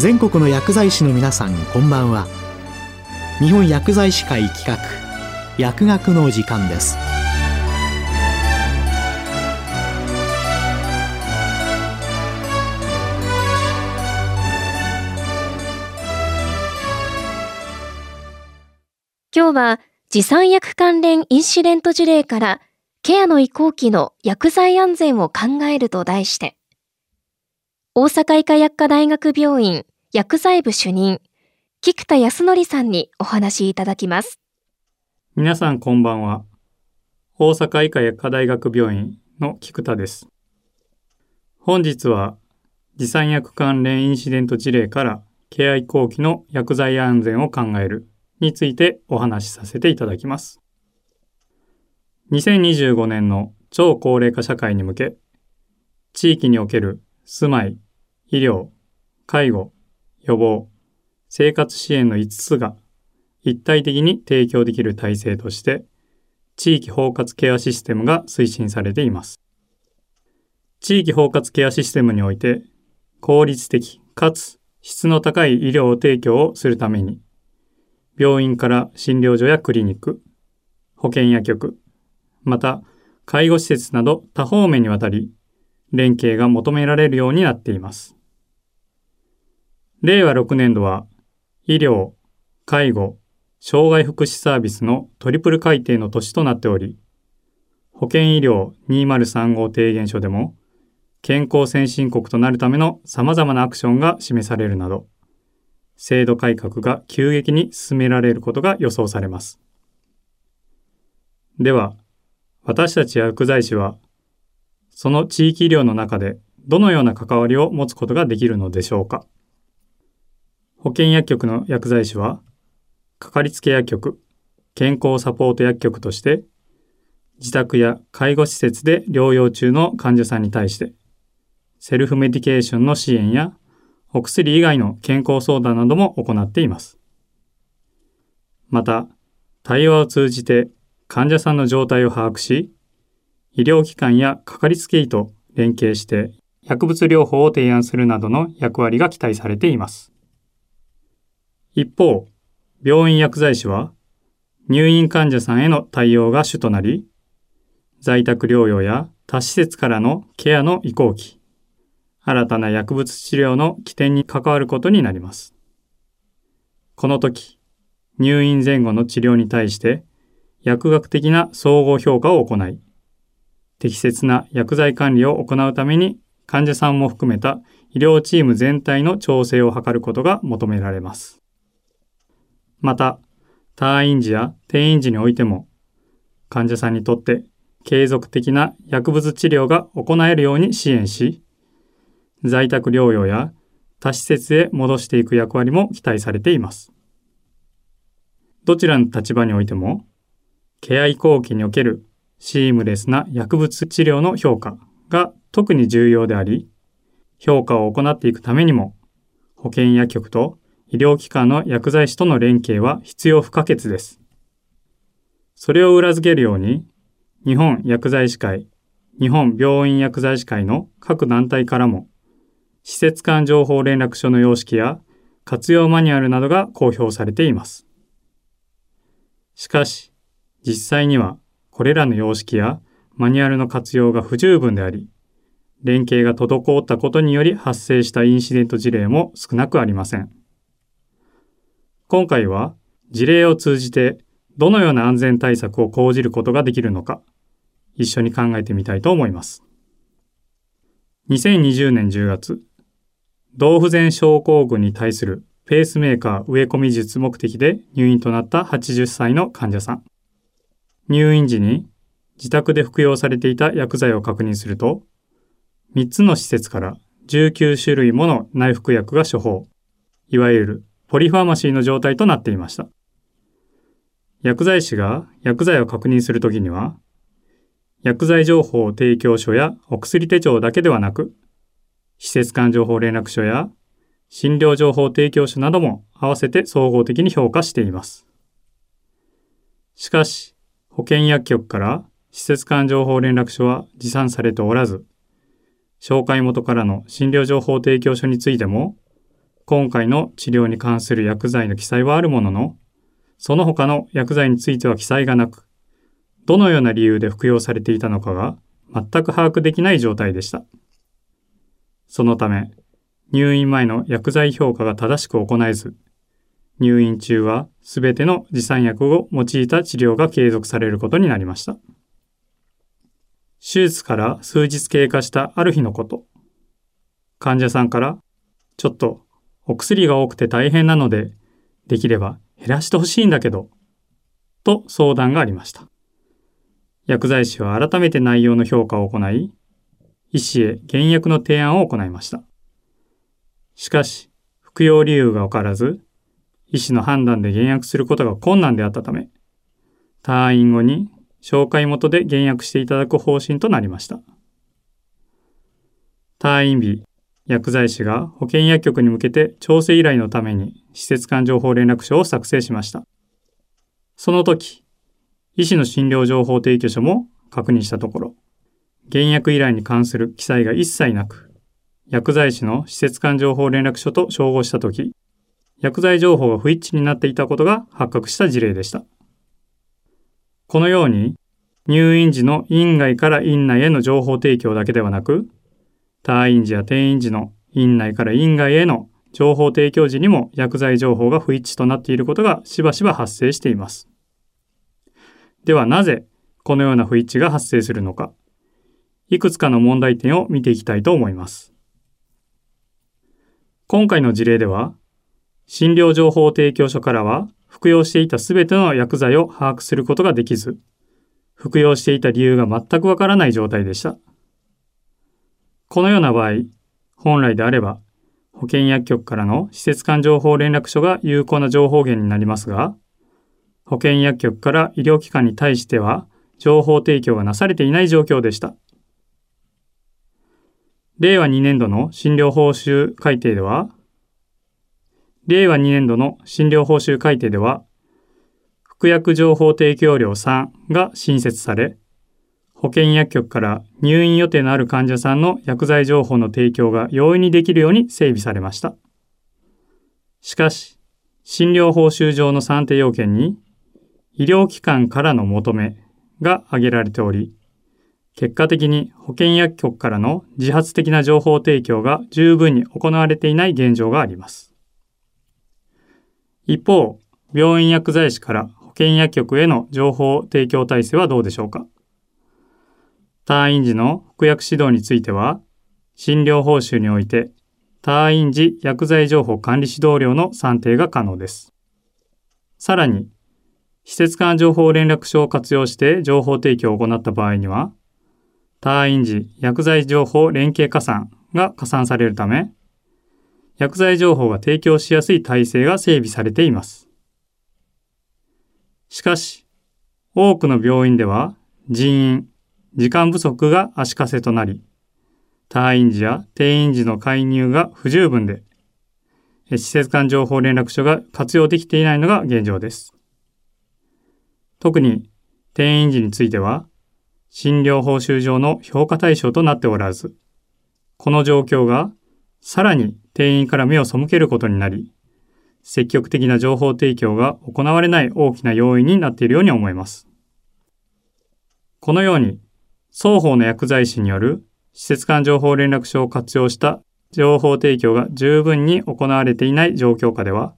全国の薬剤師の皆さんこんばんは。日本薬剤師会企画薬学の時間です。今日は持参薬関連インシデント事例からケアの移行期の薬剤安全を考えると題して、大阪医科薬科大学病院薬剤部主任、菊田康則さんにお話しいただきます。皆さんこんばんは。大阪医科薬科大学病院の菊田です。本日は持参薬関連インシデント事例からケア移行期の薬剤安全を考えるについてお話しさせていただきます。2025年の超高齢化社会に向け、地域における住まい、医療、介護、予防、生活支援の5つが一体的に提供できる体制として、地域包括ケアシステムが推進されています。地域包括ケアシステムにおいて、効率的かつ質の高い医療を提供をするために、病院から診療所やクリニック、保健薬局、また介護施設など多方面にわたり連携が求められるようになっています。令和6年度は医療、介護、障害福祉サービスのトリプル改定の年となっており、保健医療2035提言書でも健康先進国となるための様々なアクションが示されるなど、制度改革が急激に進められることが予想されます。では、私たち薬剤師は、その地域医療の中でどのような関わりを持つことができるのでしょうか保険薬局の薬剤師は、かかりつけ薬局、健康サポート薬局として、自宅や介護施設で療養中の患者さんに対して、セルフメディケーションの支援やお薬以外の健康相談なども行っています。また、対話を通じて患者さんの状態を把握し、医療機関やかかりつけ医と連携して薬物療法を提案するなどの役割が期待されています。一方、病院薬剤師は入院患者さんへの対応が主となり、在宅療養や他施設からのケアの移行期、新たな薬物治療の起点に関わることになります。この時、入院前後の治療に対して薬学的な総合評価を行い、適切な薬剤管理を行うために患者さんも含めた医療チーム全体の調整を図ることが求められます。また、退院時や転院時においても、患者さんにとって継続的な薬物治療が行えるように支援し、在宅療養や他施設へ戻していく役割も期待されています。どちらの立場においても、ケア移行期におけるシームレスな薬物治療の評価が特に重要であり、評価を行っていくためにも、保健薬局と医療機関の薬剤師との連携は必要不可欠です。それを裏付けるように、日本薬剤師会、日本病院薬剤師会の各団体からも施設間情報連絡書の様式や活用マニュアルなどが公表されています。しかし、実際にはこれらの様式やマニュアルの活用が不十分であり、連携が滞ったことにより発生したインシデント事例も少なくありません。今回は事例を通じてどのような安全対策を講じることができるのか、一緒に考えてみたいと思います。2020年10月、動不全症候群に対するペースメーカー植え込み術目的で入院となった80歳の患者さん。入院時に自宅で服用されていた薬剤を確認すると、3つの施設から19種類もの内服薬が処方、いわゆるポリファーマシーの状態となっていました。薬剤師が薬剤を確認するときには、薬剤情報提供書やお薬手帳だけではなく、施設間情報連絡書や診療情報提供書なども合わせて総合的に評価しています。しかし、保健薬局から施設間情報連絡書は持参されておらず、紹介元からの診療情報提供書についても、今回の治療に関する薬剤の記載はあるものの、その他の薬剤については記載がなく、どのような理由で服用されていたのかが全く把握できない状態でした。そのため、入院前の薬剤評価が正しく行えず、入院中はすべての持参薬を用いた治療が継続されることになりました。手術から数日経過したある日のこと、患者さんから、ちょっとお薬が多くて大変なので、できれば減らしてほしいんだけど、と相談がありました。薬剤師は改めて内容の評価を行い、医師へ減薬の提案を行いました。しかし、服用理由がわからず、医師の判断で減薬することが困難であったため、退院後に紹介元で減薬していただく方針となりました。退院日、薬剤師が保健薬局に向けて調整依頼のために施設間情報連絡書を作成しました。その時、医師の診療情報提供書も確認したところ、減薬依頼に関する記載が一切なく、薬剤師の施設間情報連絡書と照合したとき、薬剤情報が不一致になっていたことが発覚した事例でした。このように、入院時の院外から院内への情報提供だけではなく、退院時や転院時の院内から院外への情報提供時にも薬剤情報が不一致となっていることがしばしば発生しています。ではなぜこのような不一致が発生するのか、いくつかの問題点を見ていきたいと思います。今回の事例では、診療情報提供書からは、服用していたすべての薬剤を把握することができず、服用していた理由が全くわからない状態でした。このような場合、本来であれば、保健薬局からの施設間情報連絡書が有効な情報源になりますが、保健薬局から医療機関に対しては情報提供がなされていない状況でした。令和2年度の診療報酬改定では、令和2年度の診療報酬改定では、服薬情報提供料3が新設され、保健薬局から入院予定のある患者さんの薬剤情報の提供が容易にできるように整備されました。しかし、診療報酬上の算定要件に、医療機関からの求めが挙げられており、結果的に保健薬局からの自発的な情報提供が十分に行われていない現状があります。一方、病院薬剤師から保健薬局への情報提供体制はどうでしょうか退院時の服薬指導については、診療報酬において、退院時薬剤情報管理指導料の算定が可能です。さらに、施設間情報連絡書を活用して情報提供を行った場合には、退院時薬剤情報連携加算が加算されるため、薬剤情報が提供しやすい体制が整備されています。しかし、多くの病院では人員、時間不足が足かせとなり、退院時や転院時の介入が不十分で、施設間情報連絡書が活用できていないのが現状です。特に転院時については、診療報酬上の評価対象となっておらず、この状況がさらに店員から目を背けることになり、積極的な情報提供が行われない大きな要因になっているように思います。このように、双方の薬剤師による施設間情報連絡書を活用した情報提供が十分に行われていない状況下では、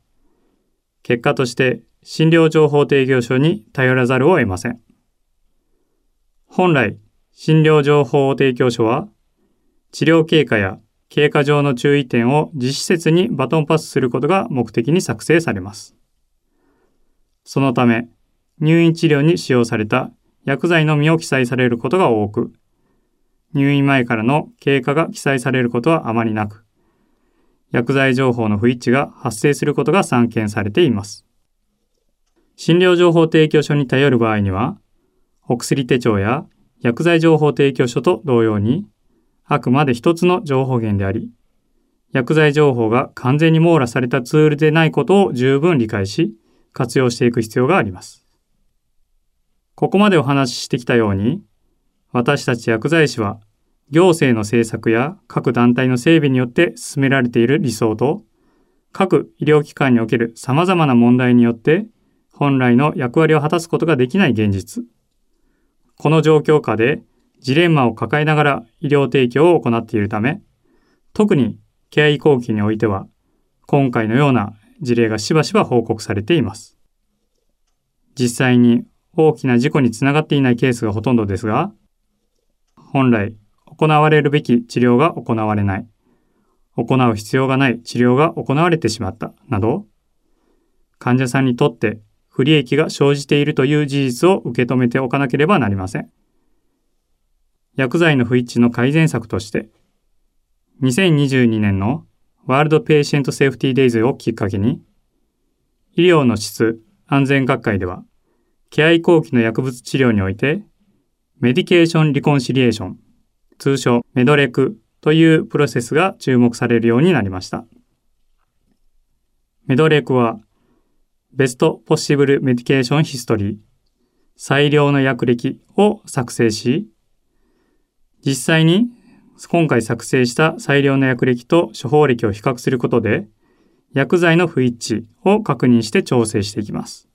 結果として診療情報提供書に頼らざるを得ません。本来、診療情報提供書は、治療経過や経過上の注意点を実施設にバトンパスすることが目的に作成されます。そのため、入院治療に使用された薬剤のみを記載されることが多く、入院前からの経過が記載されることはあまりなく、薬剤情報の不一致が発生することが散見されています。診療情報提供書に頼る場合には、お薬手帳や薬剤情報提供書と同様に、あくまで一つの情報源であり、薬剤情報が完全に網羅されたツールでないことを十分理解し、活用していく必要があります。ここまでお話ししてきたように、私たち薬剤師は、行政の政策や各団体の整備によって進められている理想と、各医療機関における様々な問題によって本来の役割を果たすことができない現実。この状況下でジレンマを抱えながら医療提供を行っているため、特にケア移行期においては、今回のような事例がしばしば報告されています。実際に大きな事故につながっていないケースがほとんどですが、本来行われるべき治療が行われない、行う必要がない治療が行われてしまったなど、患者さんにとって不利益が生じているという事実を受け止めておかなければなりません。薬剤の不一致の改善策として、2022年の World Patient Safety Days をきっかけに、医療の質安全学会では、ケア移行期の薬物治療において、 medication reconciliation、通称 MedRec というプロセスが注目されるようになりました。 MedRec は、 best possible medication history、最良の薬歴を作成し、実際に今回作成した最良の薬歴と処方歴を比較することで、薬剤の不一致を確認して調整していきます。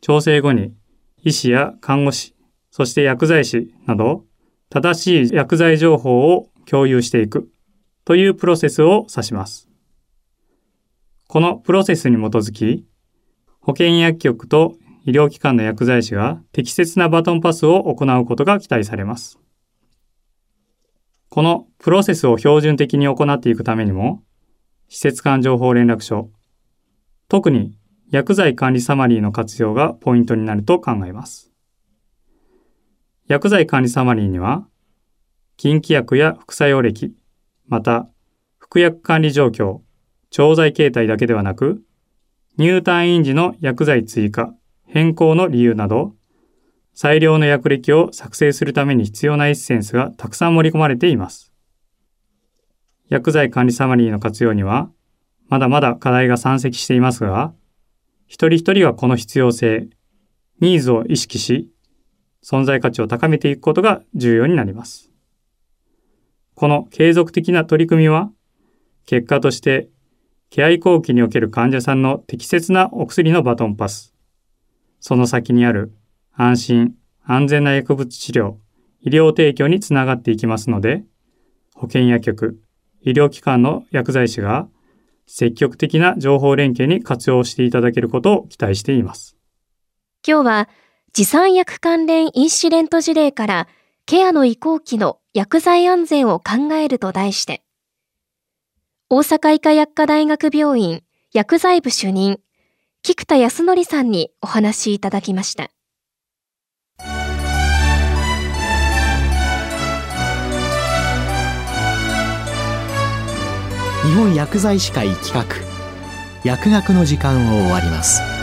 調整後に、医師や看護師、そして薬剤師など、正しい薬剤情報を共有していくというプロセスを指します。このプロセスに基づき、保健薬局と医療機関の薬剤師が適切なバトンパスを行うことが期待されます。このプロセスを標準的に行っていくためにも、施設間情報連絡書、特に薬剤管理サマリーの活用がポイントになると考えます。薬剤管理サマリーには、禁忌薬や副作用歴、また、服薬管理状況、調剤形態だけではなく、入退院時の薬剤追加、変更の理由など、最良の薬歴を作成するために必要なエッセンスがたくさん盛り込まれています。薬剤管理サマリーの活用には、まだまだ課題が山積していますが、一人一人はこの必要性、ニーズを意識し、存在価値を高めていくことが重要になります。この継続的な取り組みは、結果として、ケア移行期における患者さんの適切なお薬のバトンパス、その先にある安心、安全な薬物治療、医療提供につながっていきますので、保健薬局、医療機関の薬剤師が積極的な情報連携に活用していただけることを期待しています。今日は持参薬関連インシデント事例からケアの移行期の薬剤安全を考えると題して、大阪医科薬科大学病院薬剤部主任、菊田康則さんにお話しいただきました。日本薬剤師会企画。薬学の時間を終わります。